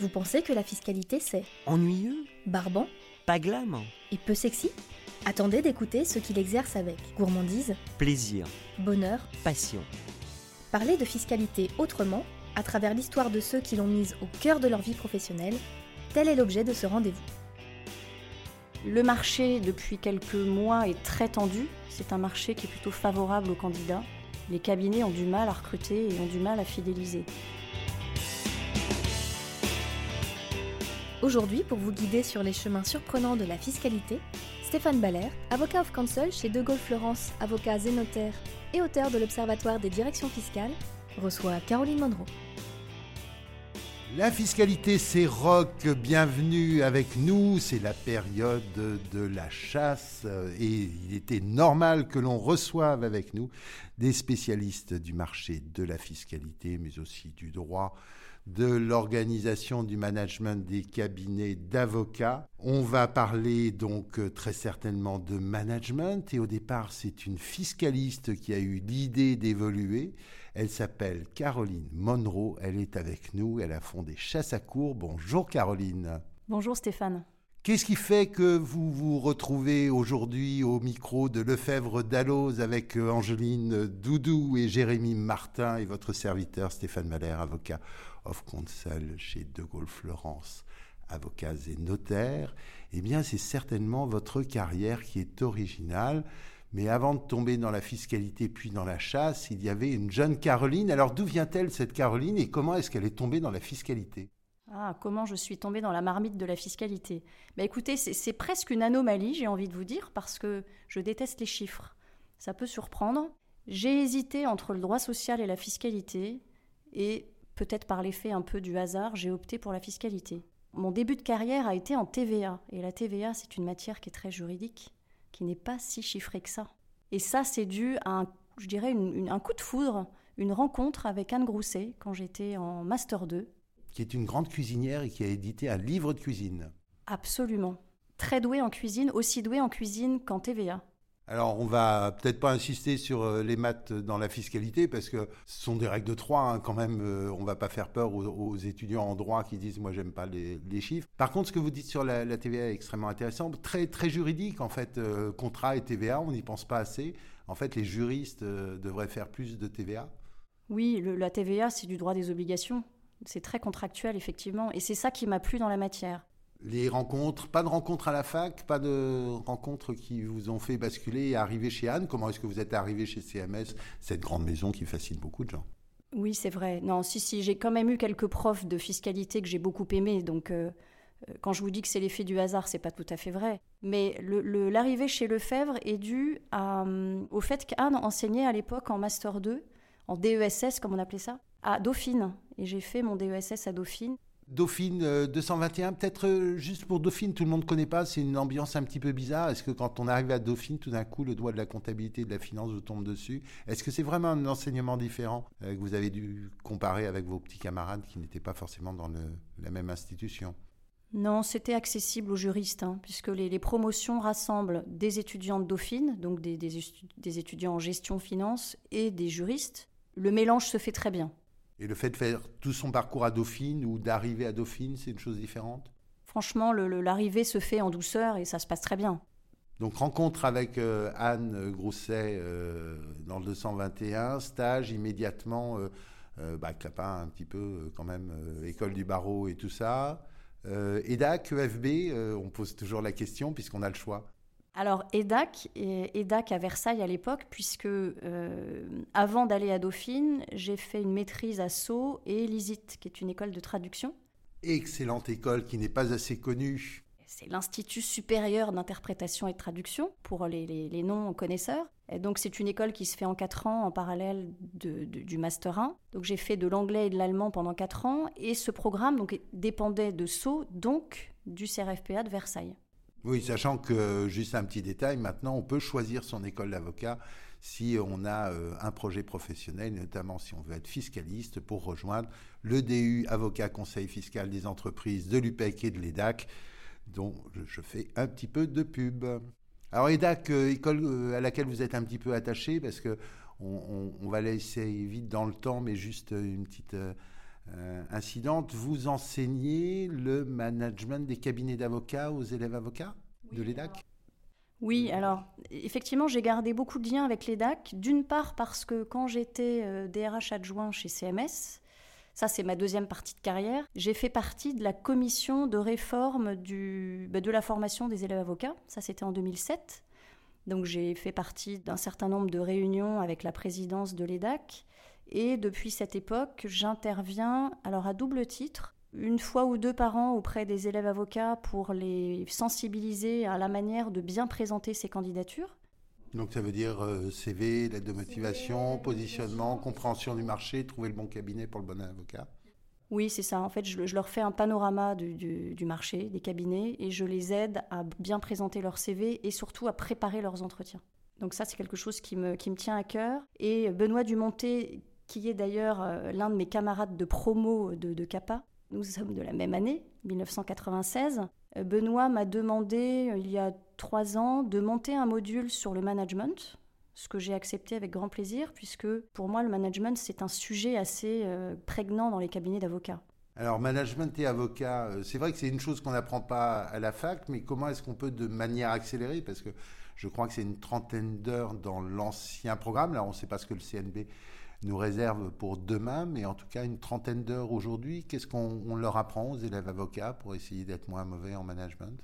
Vous pensez que la fiscalité c'est Ennuyeux barbant Pas glam et peu sexy? Attendez d'écouter ceux qui l'exercent avec gourmandise, Plaisir, bonheur. passion. Parler de fiscalité autrement, à travers l'histoire de ceux qui l'ont mise au cœur de leur vie professionnelle, tel est l'objet de ce rendez-vous. Le marché, depuis quelques mois, est très tendu. C'est un marché qui est plutôt favorable aux candidats. Les cabinets ont du mal à recruter et ont du mal à fidéliser. Aujourd'hui, pour vous guider sur les chemins surprenants de la fiscalité, Stéphane Baller, avocat of counsel chez De Gaulle Florence, avocat zénotaire et auteur de l'Observatoire des directions fiscales, reçoit Caroline Monroe. La fiscalité, c'est rock. Bienvenue avec nous. C'est la période de la chasse euh, et il était normal que l'on reçoive avec nous des spécialistes du marché de la fiscalité, mais aussi du droit, de l'organisation du management des cabinets d'avocats. On va parler donc euh, très certainement de management et au départ, c'est une fiscaliste qui a eu l'idée d'évoluer. Elle s'appelle Caroline Monroe. Elle est avec nous. Elle a fondé Chasse à cour. Bonjour Caroline. Bonjour Stéphane. Qu'est-ce qui fait que vous vous retrouvez aujourd'hui au micro de Lefebvre Dalloz avec euh, Angeline Doudou et Jérémy Martin et votre serviteur Stéphane Malher, avocat? Of counsel chez De Gaulle Florence, avocats et notaires Eh bien, c'est certainement votre carrière qui est originale. Mais avant de tomber dans la fiscalité puis dans la chasse, il y avait une jeune Caroline. Alors d'où vient-elle cette Caroline et comment est-ce qu'elle est tombée dans la fiscalité? Ah, comment je suis tombée dans la marmite de la fiscalité? Bah écoutez, c'est presque une anomalie, j'ai envie de vous dire, parce que je déteste les chiffres. Ça peut surprendre. J'ai hésité entre le droit social et la fiscalité, et peut-être par l'effet un peu du hasard, j'ai opté pour la fiscalité. Mon début de carrière a été en TVA, et la TVA, c'est une matière qui est très juridique, qui n'est pas si chiffrée que ça. Et ça, c'est dû à, un, je dirais, une- une- un coup de foudre, une rencontre avec Anne Grousset quand j'étais en Master 2. qui est une grande cuisinière et qui a édité un livre de cuisine. Absolument. Très douée en cuisine, aussi douée en cuisine qu'en TVA. Alors, on va peut-être pas insister sur euh, les maths dans la fiscalité parce que ce sont des règles de trois hein, quand même. euh, on va pas faire peur aux, étudiants en droit qui disent moi j'aime pas les, chiffres. Par contre, ce que vous dites sur la, TVA est extrêmement intéressant, très très juridique en fait. euh, contrat et TVA, on n'y pense pas assez. En fait, les juristes euh, devraient faire plus de TVA. Oui, la TVA, c'est du droit des obligations. C'est très contractuel, effectivement. Et c'est ça qui m'a plu dans la matière. Les rencontres, pas de rencontres à la fac, pas de rencontres qui vous ont fait basculer et arriver chez Anne. Comment est-ce que vous êtes arrivé chez CMS, cette grande maison qui fascine beaucoup de gens? Oui, c'est vrai. Non, si, si, j'ai quand même eu quelques profs de fiscalité que j'ai beaucoup aimés. Donc, euh, euh, quand je vous dis que c'est l'effet du hasard, c'est pas tout à fait vrai. Mais le- le- l'arrivée chez Lefebvre est due hum, au fait qu'Anne enseignait à l'époque en Master 2, en DESS, comme on appelait ça, à Dauphine. Et j'ai fait mon DESS à Dauphine. Dauphine euh, 221, peut-être euh, juste pour Dauphine, tout le monde ne connaît pas, c'est une ambiance un petit peu bizarre. Est-ce que quand on arrive à Dauphine, tout d'un coup, le doigt de la comptabilité et de la finance vous tombe dessus? Est-ce que c'est vraiment un enseignement différent euh, que vous avez dû comparer avec vos petits camarades qui n'étaient pas forcément dans la même institution? Non, c'était accessible aux juristes, hein, puisque les, promotions rassemblent des étudiants de Dauphine, donc des étudiants en gestion finance, et des juristes. Le mélange se fait très bien. Et le fait de faire tout son parcours à Dauphine ou d'arriver à Dauphine, c'est une chose différente? Franchement, l'arrivée se fait en douceur et ça se passe très bien. Donc rencontre avec euh, Anne Grousset euh, dans le 221, stage immédiatement, euh, euh, bah, Clapin un petit peu quand même, école du barreau et tout ça. EDAC, EFB, on pose toujours la question puisqu'on a le choix. Alors, EDAC, et EDAC à Versailles à l'époque, puisque euh, avant d'aller à Dauphine, j'ai fait une maîtrise à Sceaux et l'ISIT, qui est une école de traduction. Excellente école qui n'est pas assez connue. C'est l'Institut supérieur d'interprétation et de traduction pour les, les- les non-connaisseurs. Donc c'est une école qui se fait en 4 ans en parallèle de- de- du Master 1. Donc j'ai fait de l'anglais et de l'allemand pendant 4 ans et ce programme donc, dépendait de Sceaux, donc du CRFPA de Versailles. Oui, sachant que, juste un petit détail, maintenant on peut choisir son école d'avocat si on a euh, un projet professionnel, notamment si on veut être fiscaliste, pour rejoindre le DU Avocat Conseil Fiscal des entreprises de l'UPEC et de l'EDAC, dont je- fais un petit peu de pub. Alors EDAC, euh, école euh, à laquelle vous êtes un petit peu attaché, parce que on, on- on va laisser vite dans le temps, mais juste une petite... incidente. Vous enseignez le management des cabinets d'avocats aux élèves avocats de l'EDAC? Oui, alors effectivement, j'ai gardé beaucoup de liens avec l'EDAC. D'une part parce que quand j'étais DRH adjoint chez CMS, ça c'est ma deuxième partie de carrière, j'ai fait partie de la commission de réforme du, bah, de la formation des élèves avocats. Ça c'était en 2007. Donc j'ai fait partie d'un certain nombre de réunions avec la présidence de l'EDAC. Et depuis cette époque, j'interviens alors à double titre, une fois ou deux par an auprès des élèves avocats pour les sensibiliser à la manière de bien présenter ces candidatures. Donc ça veut dire euh, CV, lettre de motivation, positionnement, compréhension du marché, trouver le bon cabinet pour le bon avocat. Oui, c'est ça. En fait, je, leur fais un panorama du, marché, des cabinets, et je les aide à bien présenter leur CV et surtout à préparer leurs entretiens. Donc ça, c'est quelque chose qui me, qui me tient à cœur. Et Benoît Dumonté, qui est d'ailleurs euh, l'un de mes camarades de promo de, de CAPA, nous sommes de la même année, 1996. Euh, Benoît m'a demandé, euh, il y a trois ans, de monter un module sur le management, ce que j'ai accepté avec grand plaisir, puisque pour moi, le management, c'est un sujet assez prégnant dans les cabinets d'avocats. Alors, management et avocat, c'est vrai que c'est une chose qu'on n'apprend pas à la fac, mais comment est-ce qu'on peut de manière accélérée, parce que je crois que c'est une trentaine d'heures dans l'ancien programme, là on ne sait pas ce que le CNB nous réserve pour demain, mais en tout cas une trentaine d'heures aujourd'hui. Qu'est-ce qu'on leur apprend aux élèves avocats pour essayer d'être moins mauvais en management?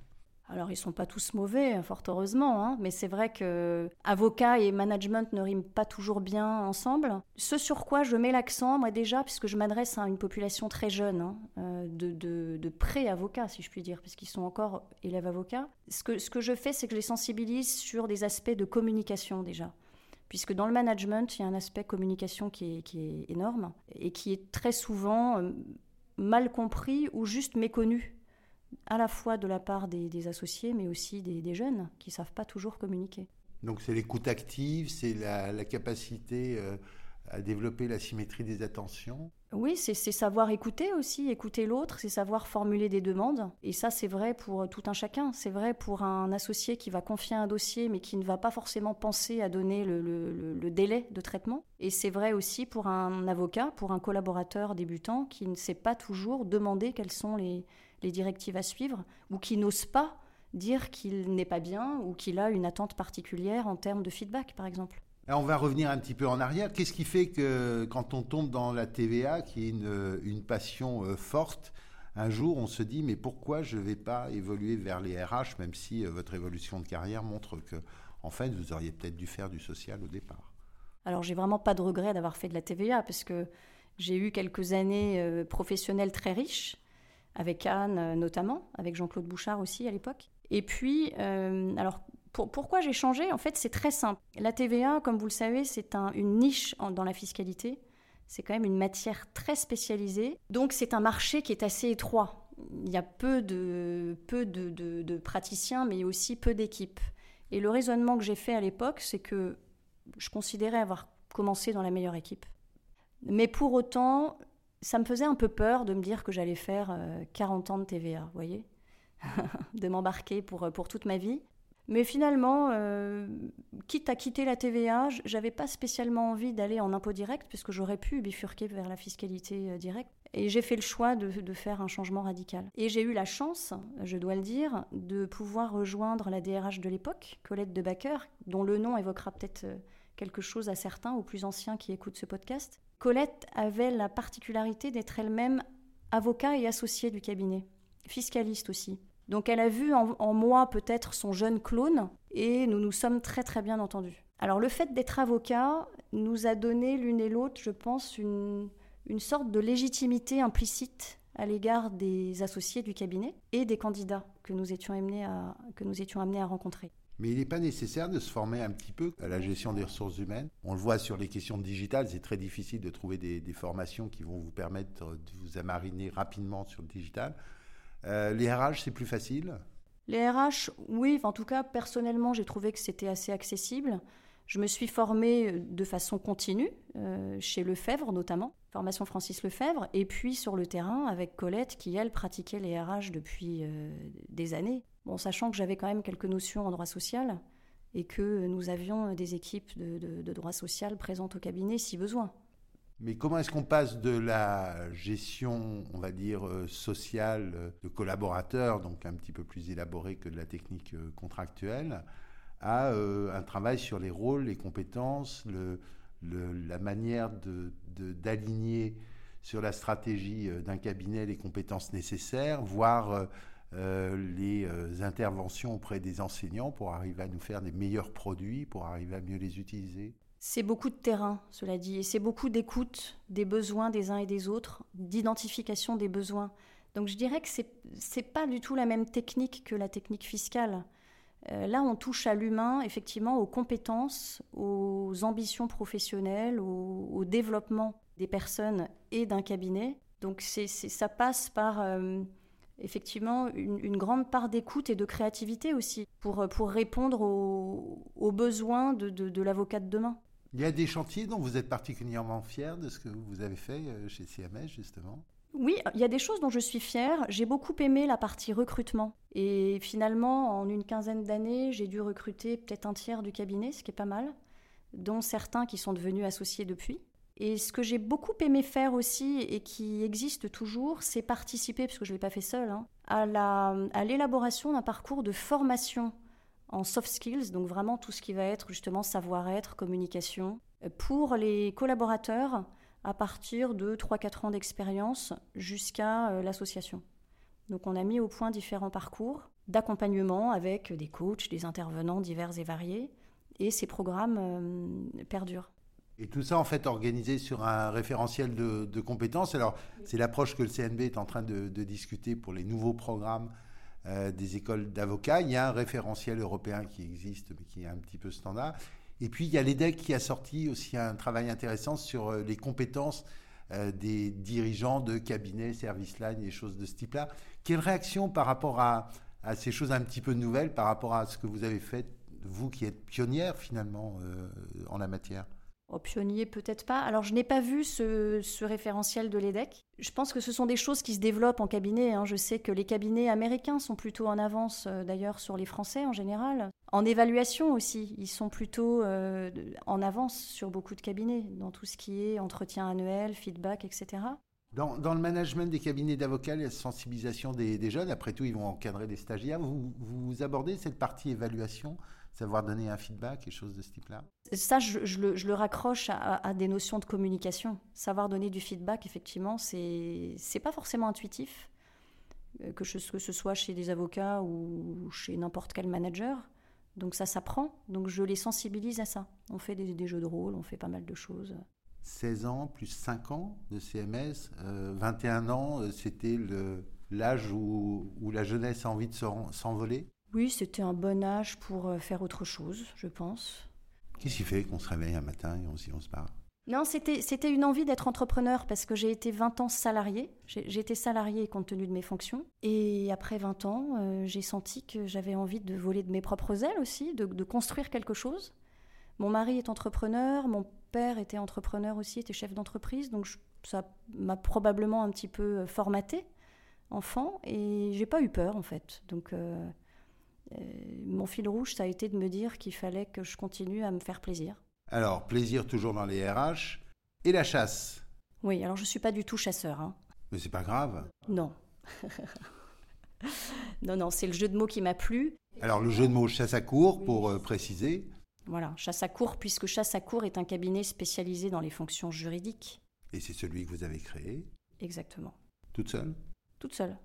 Alors, ils sont pas tous mauvais, hein, fort heureusement, hein, mais c'est vrai que avocat et management ne riment pas toujours bien ensemble. Ce sur quoi je mets l'accent, moi déjà, puisque je m'adresse à une population très jeune, hein, euh, de, pré-avocats, si je puis dire, puisqu'ils sont encore élèves avocats, ce que je fais, c'est que je les sensibilise sur des aspects de communication déjà puisque dans le management, il y a un aspect communication qui est, énorme et qui est très souvent euh, mal compris ou juste méconnu, à la fois de la part des, associés, mais aussi des, jeunes qui ne savent pas toujours communiquer. Donc c'est l'écoute active, c'est la, capacité euh, à développer la symétrie des attentions oui, c'est savoir écouter aussi, écouter l'autre, c'est savoir formuler des demandes. Et ça, c'est vrai pour tout un chacun. C'est vrai pour un associé qui va confier un dossier, mais qui ne va pas forcément penser à donner le, délai de traitement. Et c'est vrai aussi pour un avocat, pour un collaborateur débutant, qui ne sait pas toujours demander quelles sont les, les directives à suivre, ou qui n'ose pas dire qu'il n'est pas bien, ou qu'il a une attente particulière en termes de feedback, par exemple on va revenir un petit peu en arrière. Qu'est-ce qui fait que quand on tombe dans la TVA, qui est une, passion euh, forte, un jour on se dit mais pourquoi je ne vais pas évoluer vers les RH, même si euh, votre évolution de carrière montre que en fait vous auriez peut-être dû faire du social au départ? Alors j'ai vraiment pas de regret d'avoir fait de la TVA parce que j'ai eu quelques années euh, professionnelles très riches, avec Anne notamment, avec Jean-Claude Bouchard aussi à l'époque. Et puis, alors pourquoi j'ai changé En fait, c'est très simple. La TVA, comme vous le savez, c'est une niche dans la fiscalité. C'est quand même une matière très spécialisée. Donc, c'est un marché qui est assez étroit. Il y a peu de, praticiens, mais aussi peu d'équipes. Et le raisonnement que j'ai fait à l'époque, c'est que je considérais avoir commencé dans la meilleure équipe. Mais pour autant, ça me faisait un peu peur de me dire que j'allais faire 40 euh, ans de TVA, vous voyez De m'embarquer pour toute ma vie. Mais finalement, euh, quitte à quitter la TVA, j'avais pas spécialement envie d'aller en impôt direct, puisque j'aurais pu bifurquer vers la fiscalité euh, directe. Et j'ai fait le choix de, faire un changement radical. Et j'ai eu la chance, je dois le dire, de pouvoir rejoindre la DRH de l'époque, Colette de Backer, dont le nom évoquera peut-être euh, quelque chose à certains, aux plus anciens qui écoutent ce podcast. Colette avait la particularité d'être elle-même avocat et associée du cabinet, fiscaliste aussi. Donc elle a vu en, moi peut-être son jeune clone et nous nous sommes très très bien entendus. Alors le fait d'être avocat nous a donné l'une et l'autre, je pense, une, sorte de légitimité implicite à l'égard des associés du cabinet et des candidats que nous étions amenés à, que nous étions amenés à rencontrer. Mais il n'est pas nécessaire de se former un petit peu à la gestion des ressources humaines. On le voit sur les questions digitales, c'est très difficile de trouver des, des, formations qui vont vous permettre de vous amariner rapidement sur le digital. Euh, les RH, c'est plus facile? Les RH, oui. En tout cas, personnellement, j'ai trouvé que c'était assez accessible. Je me suis formée euh, de façon continue, euh, chez Lefebvre notamment, formation Francis Lefebvre, et puis sur le terrain avec Colette qui, elle, pratiquait les RH depuis des années. Bon, sachant que j'avais quand même quelques notions en droit social et que nous avions des équipes de, de droit social présentes au cabinet si besoin. Mais comment est-ce qu'on passe de la gestion, on va dire, euh, sociale euh, de collaborateurs, donc un petit peu plus élaborée que de la technique euh, contractuelle, à un travail sur les rôles, les compétences, la manière d'aligner sur la stratégie d'un cabinet les compétences nécessaires, voire les interventions auprès des enseignants pour arriver à nous faire des meilleurs produits, pour arriver à mieux les utiliser? C'est beaucoup de terrain, cela dit, et c'est beaucoup d'écoute des besoins des uns et des autres, d'identification des besoins. Donc je dirais que ce n'est pas du tout la même technique que la technique fiscale. Euh, là, on touche à l'humain, effectivement, aux compétences, aux ambitions professionnelles, au, développement des personnes et d'un cabinet. Donc ça passe par euh, effectivement une, grande part d'écoute et de créativité aussi pour, pour répondre aux, besoins de, de l'avocat de demain. Il y a des chantiers dont vous êtes particulièrement fier de ce que vous avez fait euh, chez CMS, justement oui, il y a des choses dont je suis fière. J'ai beaucoup aimé la partie recrutement. Et finalement, en une quinzaine d'années, j'ai dû recruter peut-être un tiers du cabinet, ce qui est pas mal, dont certains qui sont devenus associés depuis. Et ce que j'ai beaucoup aimé faire aussi et qui existe toujours, c'est participer, parce que je ne l'ai pas fait seul, hein, à l'élaboration d'un parcours de formation en soft skills, donc vraiment tout ce qui va être justement savoir-être, communication, pour les collaborateurs à partir de 3-4 ans d'expérience jusqu'à euh, l'association. Donc on a mis au point différents parcours d'accompagnement avec des coachs, des intervenants divers et variés, et ces programmes euh, perdurent. Et tout ça, en fait, organisé sur un référentiel de, compétences. Alors, c'est l'approche que le CNB est en train de discuter pour les nouveaux programmes euh, des écoles d'avocats. Il y a un référentiel européen qui existe, mais qui est un petit peu standard. Et puis, il y a l'EDEC qui a sorti aussi un travail intéressant sur euh, les compétences euh, des dirigeants de cabinets, service line et choses de ce type-là. Quelle réaction par rapport à, à, ces choses un petit peu nouvelles, par rapport à ce que vous avez fait, vous qui êtes pionnière finalement en la matière? Au pionnier, peut-être pas. Alors, je n'ai pas vu ce, référentiel de l'EDEC. Je pense que ce sont des choses qui se développent en cabinet. Hein. Je sais que les cabinets américains sont plutôt en avance, euh, d'ailleurs, sur les Français en général. En évaluation aussi, ils sont plutôt euh, en avance sur beaucoup de cabinets, dans tout ce qui est entretien annuel, feedback, etc. Dans, le management des cabinets d'avocats, la sensibilisation des, jeunes, après tout, ils vont encadrer des stagiaires. Vous abordez cette partie évaluation savoir donner un feedback, quelque chose de ce type-là Ça, je, le, raccroche à, des notions de communication. Savoir donner du feedback, effectivement, c'est n'est pas forcément intuitif, euh, que, que ce soit chez des avocats ou chez n'importe quel manager. Donc ça s'apprend, donc je les sensibilise à ça. On fait des, jeux de rôle, on fait pas mal de choses. 16 ans plus 5 ans de CMS, 21 euh, ans, euh, c'était l'âge où, où, la jeunesse a envie de s'envoler oui, c'était un bon âge pour euh, faire autre chose, je pense. Qu'est-ce qui fait qu'on se réveille un matin et on se dit on se barre? Non, c'était une envie d'être entrepreneur parce que j'ai été 20 ans salarié. J'ai été salarié compte tenu de mes fonctions. Et après 20 ans, euh, j'ai senti que j'avais envie de voler de mes propres ailes aussi, de, construire quelque chose. Mon mari est entrepreneur, mon père était entrepreneur aussi, était chef d'entreprise. Donc ça m'a probablement un petit peu euh, formaté enfant. Et j'ai pas eu peur en fait. Donc. Euh, mon fil rouge, ça a été de me dire qu'il fallait que je continue à me faire plaisir. Alors, plaisir toujours dans les RH. Et la chasse Oui, alors je ne suis pas du tout chasseur. Hein. Mais c'est pas grave. Non. non, non, c'est le jeu de mots qui m'a plu. Alors, le jeu de mots chasse à court, pour euh, préciser. Voilà, chasse à court, puisque chasse à court est un cabinet spécialisé dans les fonctions juridiques. Et c'est celui que vous avez créé Exactement. Toute seule Toute seule.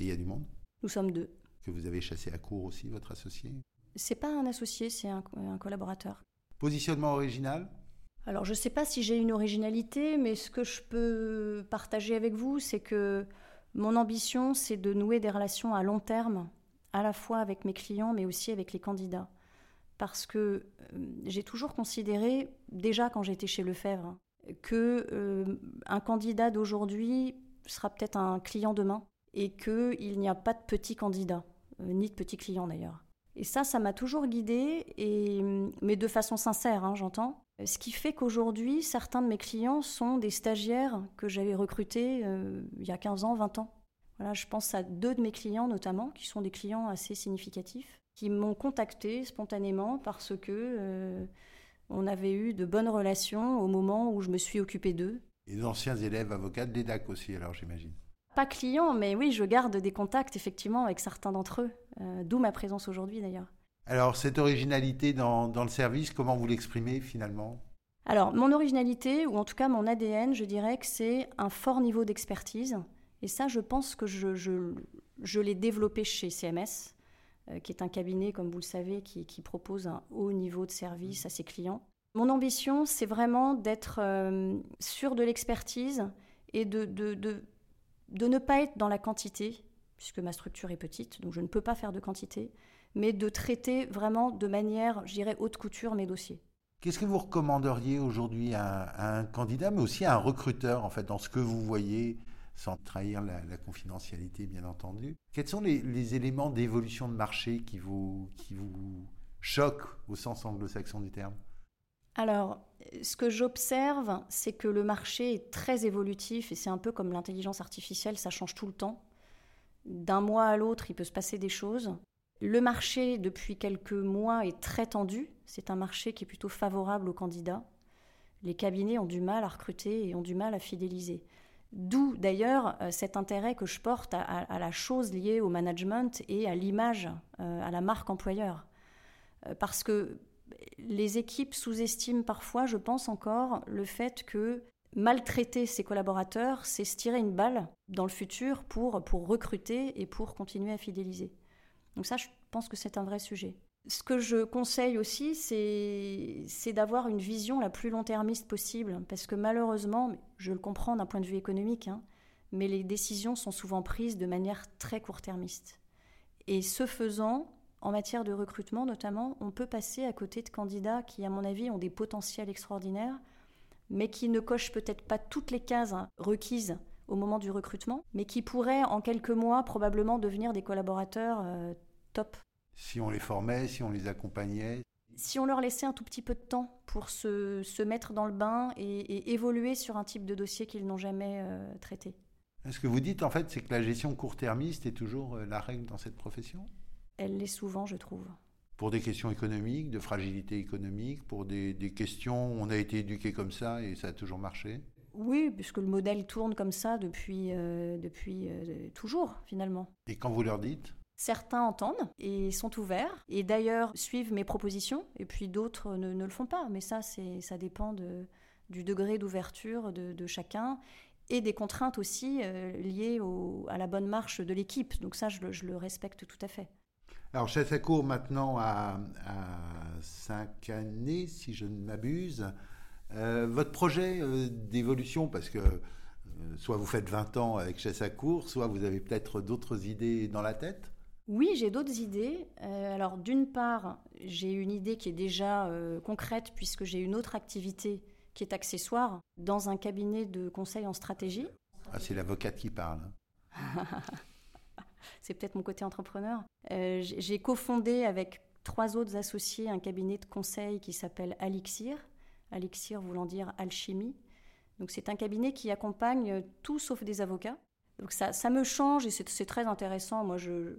Et il y a du monde Nous sommes deux que vous avez chassé à court aussi, votre associé C'est pas un associé, c'est un, collaborateur. Positionnement original Alors, je ne sais pas si j'ai une originalité, mais ce que je peux partager avec vous, c'est que mon ambition, c'est de nouer des relations à long terme, à la fois avec mes clients, mais aussi avec les candidats. Parce que euh, j'ai toujours considéré, déjà quand j'étais chez Lefebvre, que euh, un candidat d'aujourd'hui sera peut-être un client demain et qu'il n'y a pas de petits candidats. Euh, ni de petits clients d'ailleurs. Et ça, ça m'a toujours guidée, et, mais de façon sincère, hein, j'entends. Ce qui fait qu'aujourd'hui, certains de mes clients sont des stagiaires que j'avais recrutés euh, il y a 15 ans, 20 ans. Voilà, je pense à deux de mes clients notamment, qui sont des clients assez significatifs, qui m'ont contacté spontanément parce que euh, On avait eu de bonnes relations au moment où je me suis occupée d'eux. Et d'anciens élèves avocats de aussi, alors j'imagine. Pas clients, mais oui, je garde des contacts effectivement avec certains d'entre eux, euh, d'où ma présence aujourd'hui d'ailleurs. Alors, cette originalité dans, le service, comment vous l'exprimez finalement? Alors, mon originalité, ou en tout cas mon ADN, je dirais que c'est un fort niveau d'expertise. Et ça, je pense que je, je, l'ai développé chez CMS, euh, qui est un cabinet, comme vous le savez, qui, propose un haut niveau de service à ses clients. Mon ambition, c'est vraiment d'être euh, sûr de l'expertise et de, de, de, de ne pas être dans la quantité, puisque ma structure est petite, donc je ne peux pas faire de quantité, mais de traiter vraiment de manière, je dirais, haute couture mes dossiers. Qu'est-ce que vous recommanderiez aujourd'hui à, un candidat, mais aussi à un recruteur, en fait, dans ce que vous voyez, sans trahir la, confidentialité, bien entendu? Quels sont les, éléments d'évolution de marché qui vous, qui vous choquent au sens anglo-saxon du terme? Alors, ce que j'observe, c'est que le marché est très évolutif et c'est un peu comme l'intelligence artificielle, ça change tout le temps. D'un mois à l'autre, il peut se passer des choses. Le marché, depuis quelques mois, est très tendu. C'est un marché qui est plutôt favorable aux candidats. Les cabinets ont du mal à recruter et ont du mal à fidéliser. D'où d'ailleurs euh, cet intérêt que je porte à, la chose liée au management et à l'image, euh, à la marque employeur. Euh, parce que les équipes sous-estiment parfois, je pense encore, le fait que maltraiter ses collaborateurs, c'est se tirer une balle dans le futur pour, pour recruter et pour continuer à fidéliser. Donc ça, je pense que c'est un vrai sujet. Ce que je conseille aussi, c'est d'avoir une vision la plus long-termiste possible, parce que malheureusement, je le comprends d'un point de vue économique, hein, mais les décisions sont souvent prises de manière très court-termiste. Et ce faisant, en matière de recrutement notamment, on peut passer à côté de candidats qui, à mon avis, ont des potentiels extraordinaires, mais qui ne cochent peut-être pas toutes les cases requises au moment du recrutement, mais qui pourraient en quelques mois probablement devenir des collaborateurs euh, top. Si on les formait, si on les accompagnait Si on leur laissait un tout petit peu de temps pour se, se mettre dans le bain et, évoluer sur un type de dossier qu'ils n'ont jamais euh, traité. Ce que vous dites en fait, c'est que la gestion court-termiste est toujours euh, la règle dans cette profession Elle l'est souvent, je trouve pour des questions économiques, de fragilité économique, pour des, des, questions, on a été éduqué comme ça et ça a toujours marché oui, puisque le modèle tourne comme ça depuis, euh, depuis euh, toujours, finalement. Et quand vous leur dites? Certains entendent et sont ouverts, et d'ailleurs suivent mes propositions, et puis d'autres ne, le font pas. Mais ça, ça dépend de, du degré d'ouverture de, chacun et des contraintes aussi euh, liées à la bonne marche de l'équipe. Donc ça, je, je, le respecte tout à fait. Alors, Chassacourt, maintenant, à, à cinq années, si je ne m'abuse. Euh, votre projet euh, d'évolution, parce que euh, soit vous faites 20 ans avec Chasse à court, soit vous avez peut-être d'autres idées dans la tête? Oui, j'ai d'autres idées. alors, d'une part, j'ai une idée qui est déjà concrète puisque j'ai une autre activité qui est accessoire dans un cabinet de conseil en stratégie. Ah, c'est l'avocate qui parle. C'est peut-être mon côté entrepreneur. j'ai cofondé avec trois autres associés un cabinet de conseil qui s'appelle Alixir, Alexir voulant dire alchimie. Donc c'est un cabinet qui accompagne tout sauf des avocats. Donc ça, me change et c'est très intéressant. Moi, je,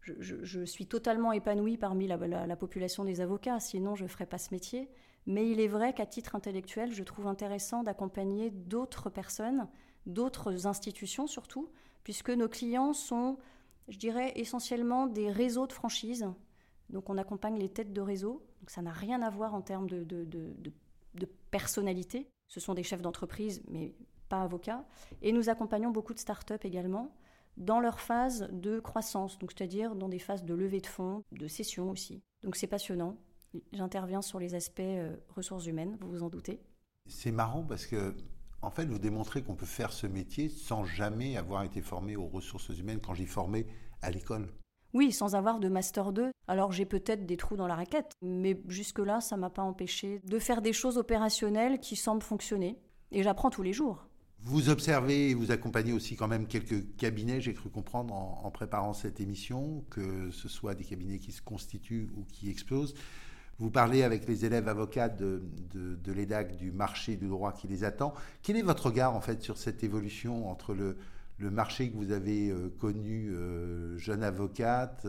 je, suis totalement épanouie parmi la, population des avocats, sinon je ne ferais pas ce métier. Mais il est vrai qu'à titre intellectuel, je trouve intéressant d'accompagner d'autres personnes, d'autres institutions surtout, puisque nos clients sont, je dirais, essentiellement des réseaux de franchise. Donc on accompagne les têtes de réseau. Donc ça n'a rien à voir en termes de, personnalité. Ce sont des chefs d'entreprise, mais pas avocats. Et nous accompagnons beaucoup de start-up également dans leur phase de croissance, donc c'est-à-dire dans des phases de levée de fonds, de cession aussi. Donc c'est passionnant. J'interviens sur les aspects euh, ressources humaines, vous vous en doutez. C'est marrant parce que, en fait, vous démontrez qu'on peut faire ce métier sans jamais avoir été formé aux ressources humaines quand j'y formé à l'école. Oui, sans avoir de Master 2. Alors j'ai peut-être des trous dans la raquette, mais jusque-là, ça m'a pas empêché de faire des choses opérationnelles qui semblent fonctionner. Et j'apprends tous les jours. Vous observez et vous accompagnez aussi quand même quelques cabinets, j'ai cru comprendre en, préparant cette émission, que ce soit des cabinets qui se constituent ou qui explosent. Vous parlez avec les élèves avocats de, de l'EDAC du marché du droit qui les attend. Quel est votre regard en fait sur cette évolution entre le, marché que vous avez euh, connu, euh, jeune avocate,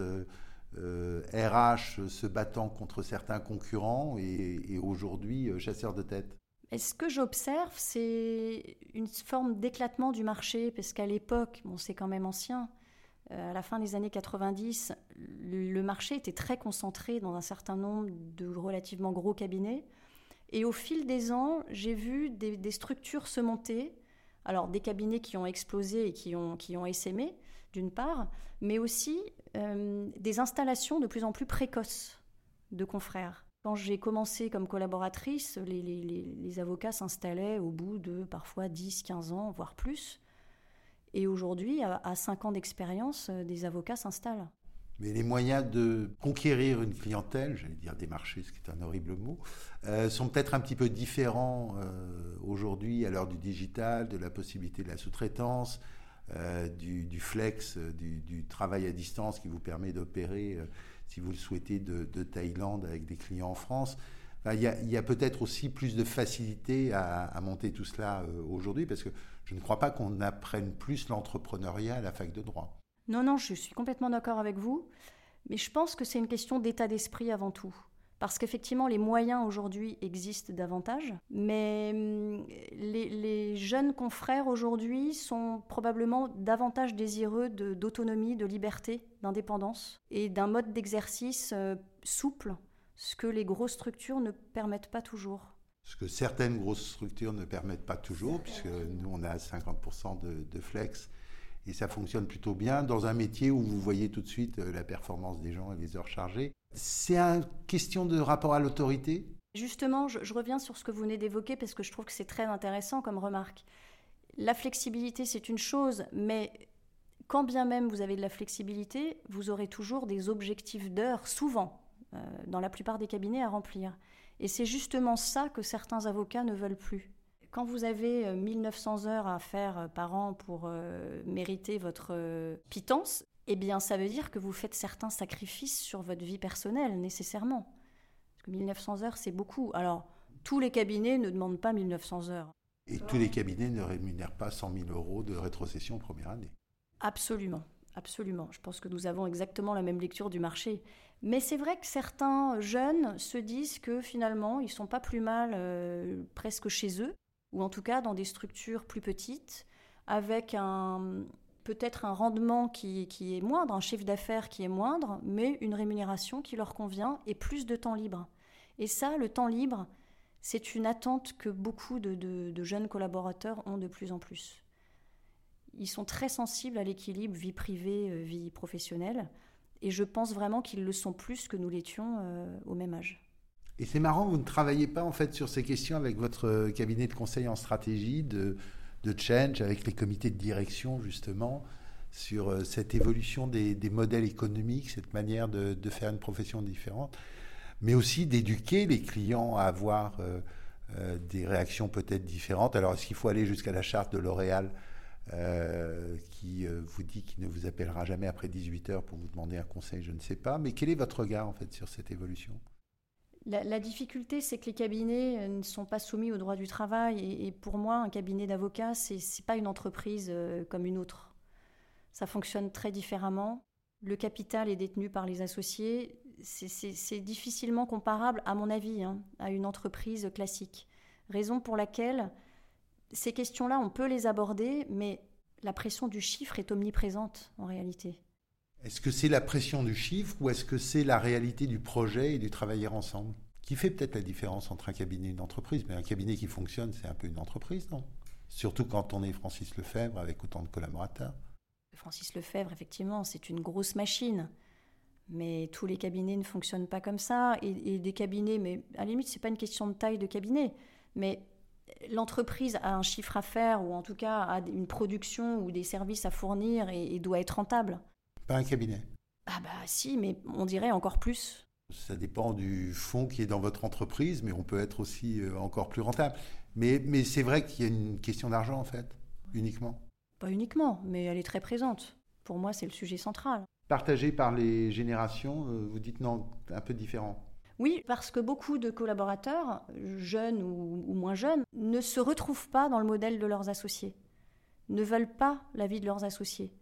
euh, RH se battant contre certains concurrents et, aujourd'hui chasseur de tête? Ce que j'observe, c'est une forme d'éclatement du marché, parce qu'à l'époque, bon, c'est quand même ancien, à la fin des années 90, le marché était très concentré dans un certain nombre de relativement gros cabinets. Et au fil des ans, j'ai vu des, structures se monter. Alors, des cabinets qui ont explosé et qui ont, qui ont essaimé, d'une part, mais aussi euh, des installations de plus en plus précoces de confrères. Quand j'ai commencé comme collaboratrice, les, les avocats s'installaient au bout de parfois 10, 15 ans, voire plus. Et aujourd'hui, à 5 ans d'expérience, euh, des avocats s'installent. Mais les moyens de conquérir une clientèle, j'allais dire des marchés, ce qui est un horrible mot, euh, sont peut-être un petit peu différents euh, aujourd'hui à l'heure du digital, de la possibilité de la sous-traitance, du, flex, du, travail à distance qui vous permet d'opérer, si vous le souhaitez, de, Thaïlande avec des clients en France. Il y a, peut-être aussi plus de facilité à, monter tout cela aujourd'hui parce que je ne crois pas qu'on apprenne plus l'entrepreneuriat à la fac de droit. Non, non, je suis complètement d'accord avec vous, mais je pense que c'est une question d'état d'esprit avant tout. Parce qu'effectivement, les moyens aujourd'hui existent davantage, mais hum, les, jeunes confrères aujourd'hui sont probablement davantage désireux d'autonomie, de, liberté, d'indépendance et d'un mode d'exercice euh, souple, ce que les grosses structures ne permettent pas toujours ce que certaines grosses structures ne permettent pas toujours, puisque nous, on a 50% de, flex, et ça fonctionne plutôt bien dans un métier où vous voyez tout de suite euh, la performance des gens et les heures chargées. C'est une question de rapport à l'autorité? Justement, je, je, reviens sur ce que vous venez d'évoquer parce que je trouve que c'est très intéressant comme remarque. La flexibilité, c'est une chose, mais quand bien même vous avez de la flexibilité, vous aurez toujours des objectifs d'heures, souvent, dans la plupart des cabinets, à remplir. Et c'est justement ça que certains avocats ne veulent plus. Quand vous avez 1900 euh, heures à faire euh, par an pour euh, mériter votre pitance, eh bien ça veut dire que vous faites certains sacrifices sur votre vie personnelle, nécessairement. Parce que 1900 heures, c'est beaucoup. Alors, tous les cabinets ne demandent pas 1900 heures. Et tous les cabinets ne rémunèrent pas 100 000 euros de rétrocession première année. Absolument, absolument. Je pense que nous avons exactement la même lecture du marché. Mais c'est vrai que certains jeunes se disent que finalement, ils sont pas plus mal euh, presque chez eux, ou en tout cas dans des structures plus petites, avec un peut-être un rendement qui, est moindre, un chiffre d'affaires qui est moindre, mais une rémunération qui leur convient et plus de temps libre. Et ça, le temps libre, c'est une attente que beaucoup de, jeunes collaborateurs ont de plus en plus. Ils sont très sensibles à l'équilibre vie privée, euh, professionnelle. Et je pense vraiment qu'ils le sont plus que nous l'étions euh, au même âge. Et c'est marrant, vous ne travaillez pas en fait sur ces questions avec votre euh, cabinet de conseil en stratégie, de, de change, avec les comités de direction justement, sur euh, cette évolution des, modèles économiques, cette manière de, faire une profession différente, mais aussi d'éduquer les clients à avoir des réactions peut-être différentes. Alors est-ce qu'il faut aller jusqu'à la charte de L'Oréal euh, qui euh, vous dit qu'il ne vous appellera jamais après 18 heures pour vous demander un conseil, je ne sais pas. Mais quel est votre regard en fait sur cette évolution? La, difficulté, c'est que les cabinets euh, ne sont pas soumis au droit du travail. Et, pour moi, un cabinet d'avocats, c'est n'est pas une entreprise comme une autre. Ça fonctionne très différemment. Le capital est détenu par les associés. C'est difficilement comparable, à mon avis, hein, à une entreprise classique. Raison pour laquelle ces questions-là, on peut les aborder, mais la pression du chiffre est omniprésente en réalité. Est-ce que c'est la pression du chiffre ou est-ce que c'est la réalité du projet et du travailler ensemble? Qui fait peut-être la différence entre un cabinet et une entreprise Mais un cabinet qui fonctionne, c'est un peu une entreprise, non? Surtout quand on est Francis Lefebvre avec autant de collaborateurs. Francis Lefebvre, effectivement, c'est une grosse machine. Mais tous les cabinets ne fonctionnent pas comme ça. Et, et des cabinets, mais à la limite, ce n'est pas une question de taille de cabinet. Mais l'entreprise a un chiffre à faire ou en tout cas a une production ou des services à fournir et, doit être rentable. Pas un cabinet. Ah bah si, mais on dirait encore plus. Ça dépend du fonds qui est dans votre entreprise, mais on peut être aussi euh, encore plus rentable. Mais, mais c'est vrai qu'il y a une question d'argent en fait, uniquement. Pas uniquement, mais elle est très présente. Pour moi, c'est le sujet central. Partagé par les générations, euh, vous dites non, un peu différent. Oui, parce que beaucoup de collaborateurs, jeunes ou, moins jeunes, ne se retrouvent pas dans le modèle de leurs associés, ne veulent pas la vie de leurs associés.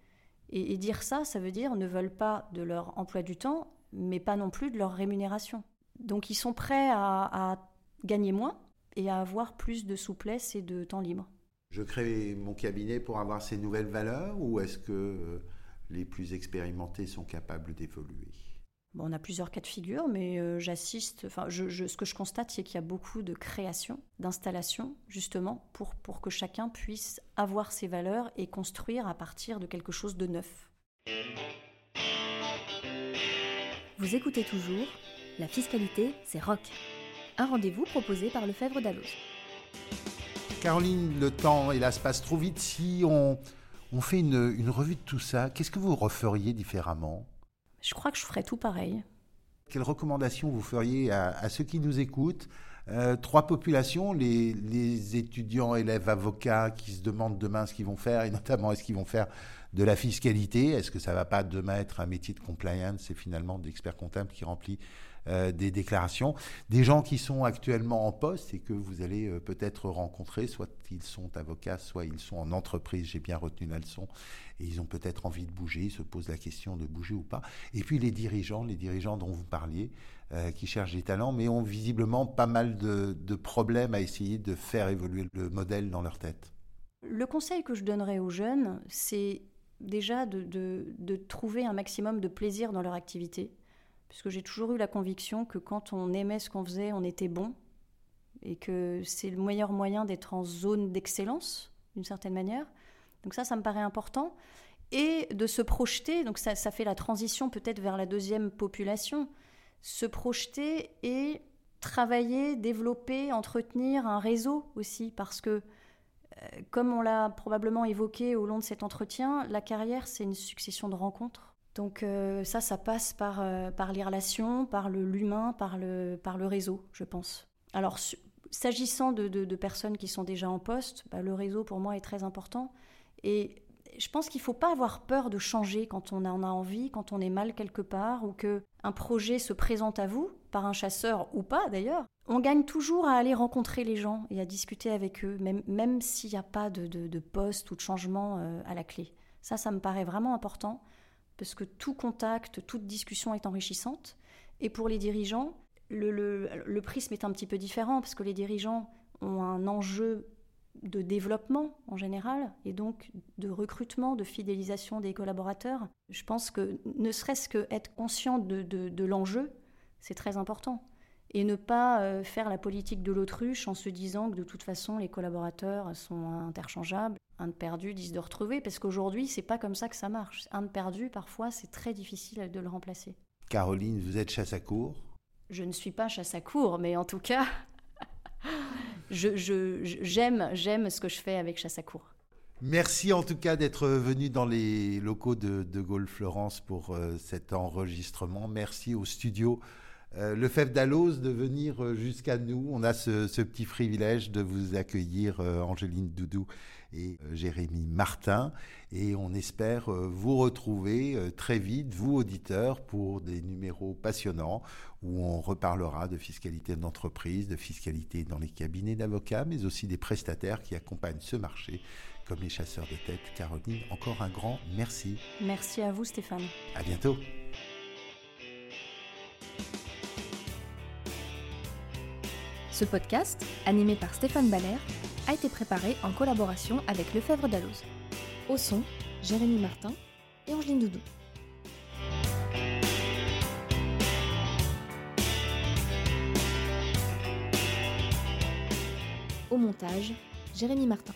Et, dire ça, ça veut dire ne veulent pas de leur emploi du temps mais pas non plus de leur rémunération. Donc ils sont prêts à, gagner moins et à avoir plus de souplesse et de temps libre. Je crée mon cabinet pour avoir ces nouvelles valeurs ou est-ce que les plus expérimentés sont capables d'évoluer? On a plusieurs cas de figure, mais euh, j'assiste. Enfin, ce que je constate, c'est qu'il y a beaucoup de création, d'installation, justement, pour, que chacun puisse avoir ses valeurs et construire à partir de quelque chose de neuf. Vous écoutez toujours La fiscalité, c'est rock. Un rendez-vous proposé par Lefebvre Dalloz. Caroline, le temps, hélas, passe trop vite. Si on, on fait une, une revue de tout ça, qu'est-ce que vous referiez différemment? Je crois que je ferais tout pareil. Quelles recommandations vous feriez à, ceux qui nous écoutent euh, Trois populations, les, étudiants, élèves, avocats qui se demandent demain ce qu'ils vont faire, et notamment est-ce qu'ils vont faire de la fiscalité? Est-ce que ça va pas demain être un métier de compliance? Et finalement d'expert comptable qui remplit euh, des déclarations, des gens qui sont actuellement en poste et que vous allez euh, peut-être rencontrer, soit ils sont avocats, soit ils sont en entreprise, j'ai bien retenu la leçon, et ils ont peut-être envie de bouger, ils se posent la question de bouger ou pas. Et puis les dirigeants, les dirigeants dont vous parliez, euh, qui cherchent des talents, mais ont visiblement pas mal de, problèmes à essayer de faire évoluer le modèle dans leur tête. Le conseil que je donnerais aux jeunes, c'est déjà de, trouver un maximum de plaisir dans leur activité puisque j'ai toujours eu la conviction que quand on aimait ce qu'on faisait, on était bon, et que c'est le meilleur moyen d'être en zone d'excellence, d'une certaine manière. Donc ça, ça me paraît important. Et de se projeter, donc ça, ça fait la transition peut-être vers la deuxième population, se projeter et travailler, développer, entretenir un réseau aussi, parce que, euh, comme on l'a probablement évoqué au long de cet entretien, la carrière, c'est une succession de rencontres. Donc euh, ça, ça passe par, euh, par les relations, par l'humain, par le, par le réseau, je pense. Alors, s'agissant de, de, personnes qui sont déjà en poste, bah, le réseau, pour moi, est très important. Et je pense qu'il ne faut pas avoir peur de changer quand on en a envie, quand on est mal quelque part, ou qu'un projet se présente à vous, par un chasseur ou pas d'ailleurs. On gagne toujours à aller rencontrer les gens et à discuter avec eux, même, même s'il n'y a pas de, de, poste ou de changement euh, à la clé. Ça, ça me paraît vraiment important parce que tout contact, toute discussion est enrichissante. Et pour les dirigeants, le, prisme est un petit peu différent, parce que les dirigeants ont un enjeu de développement en général, et donc de recrutement, de fidélisation des collaborateurs. Je pense que ne serait-ce qu'être conscient de, l'enjeu, c'est très important. Et ne pas euh, faire la politique de l'autruche en se disant que de toute façon les collaborateurs sont interchangeables un de perdu, dix de retrouvé, parce qu'aujourd'hui, c'est pas comme ça que ça marche. Un de perdu, parfois, c'est très difficile de le remplacer. Caroline, vous êtes chasse à cour? Je ne suis pas chasse à cour, mais en tout cas, j'aime je, j'aime ce que je fais avec chasse à cour. Merci en tout cas d'être venu dans les locaux de, de Gaulle Florence pour euh, cet enregistrement. Merci au studio euh, Le Fèvre d'Allos de venir euh, jusqu'à nous. On a ce, ce, petit privilège de vous accueillir, Angéline Doudou et euh, Jérémy Martin. Et on espère euh, vous retrouver euh, très vite, vous auditeurs, pour des numéros passionnants où on reparlera de fiscalité d'entreprise, de fiscalité dans les cabinets d'avocats, mais aussi des prestataires qui accompagnent ce marché, comme les chasseurs de tête. Caroline, encore un grand merci. Merci à vous Stéphane. À bientôt. Ce podcast, animé par Stéphane Baller, a été préparé en collaboration avec Lefebvre Dalloz. Au son, Jérémy Martin et Angeline Doudou. Au montage, Jérémy Martin.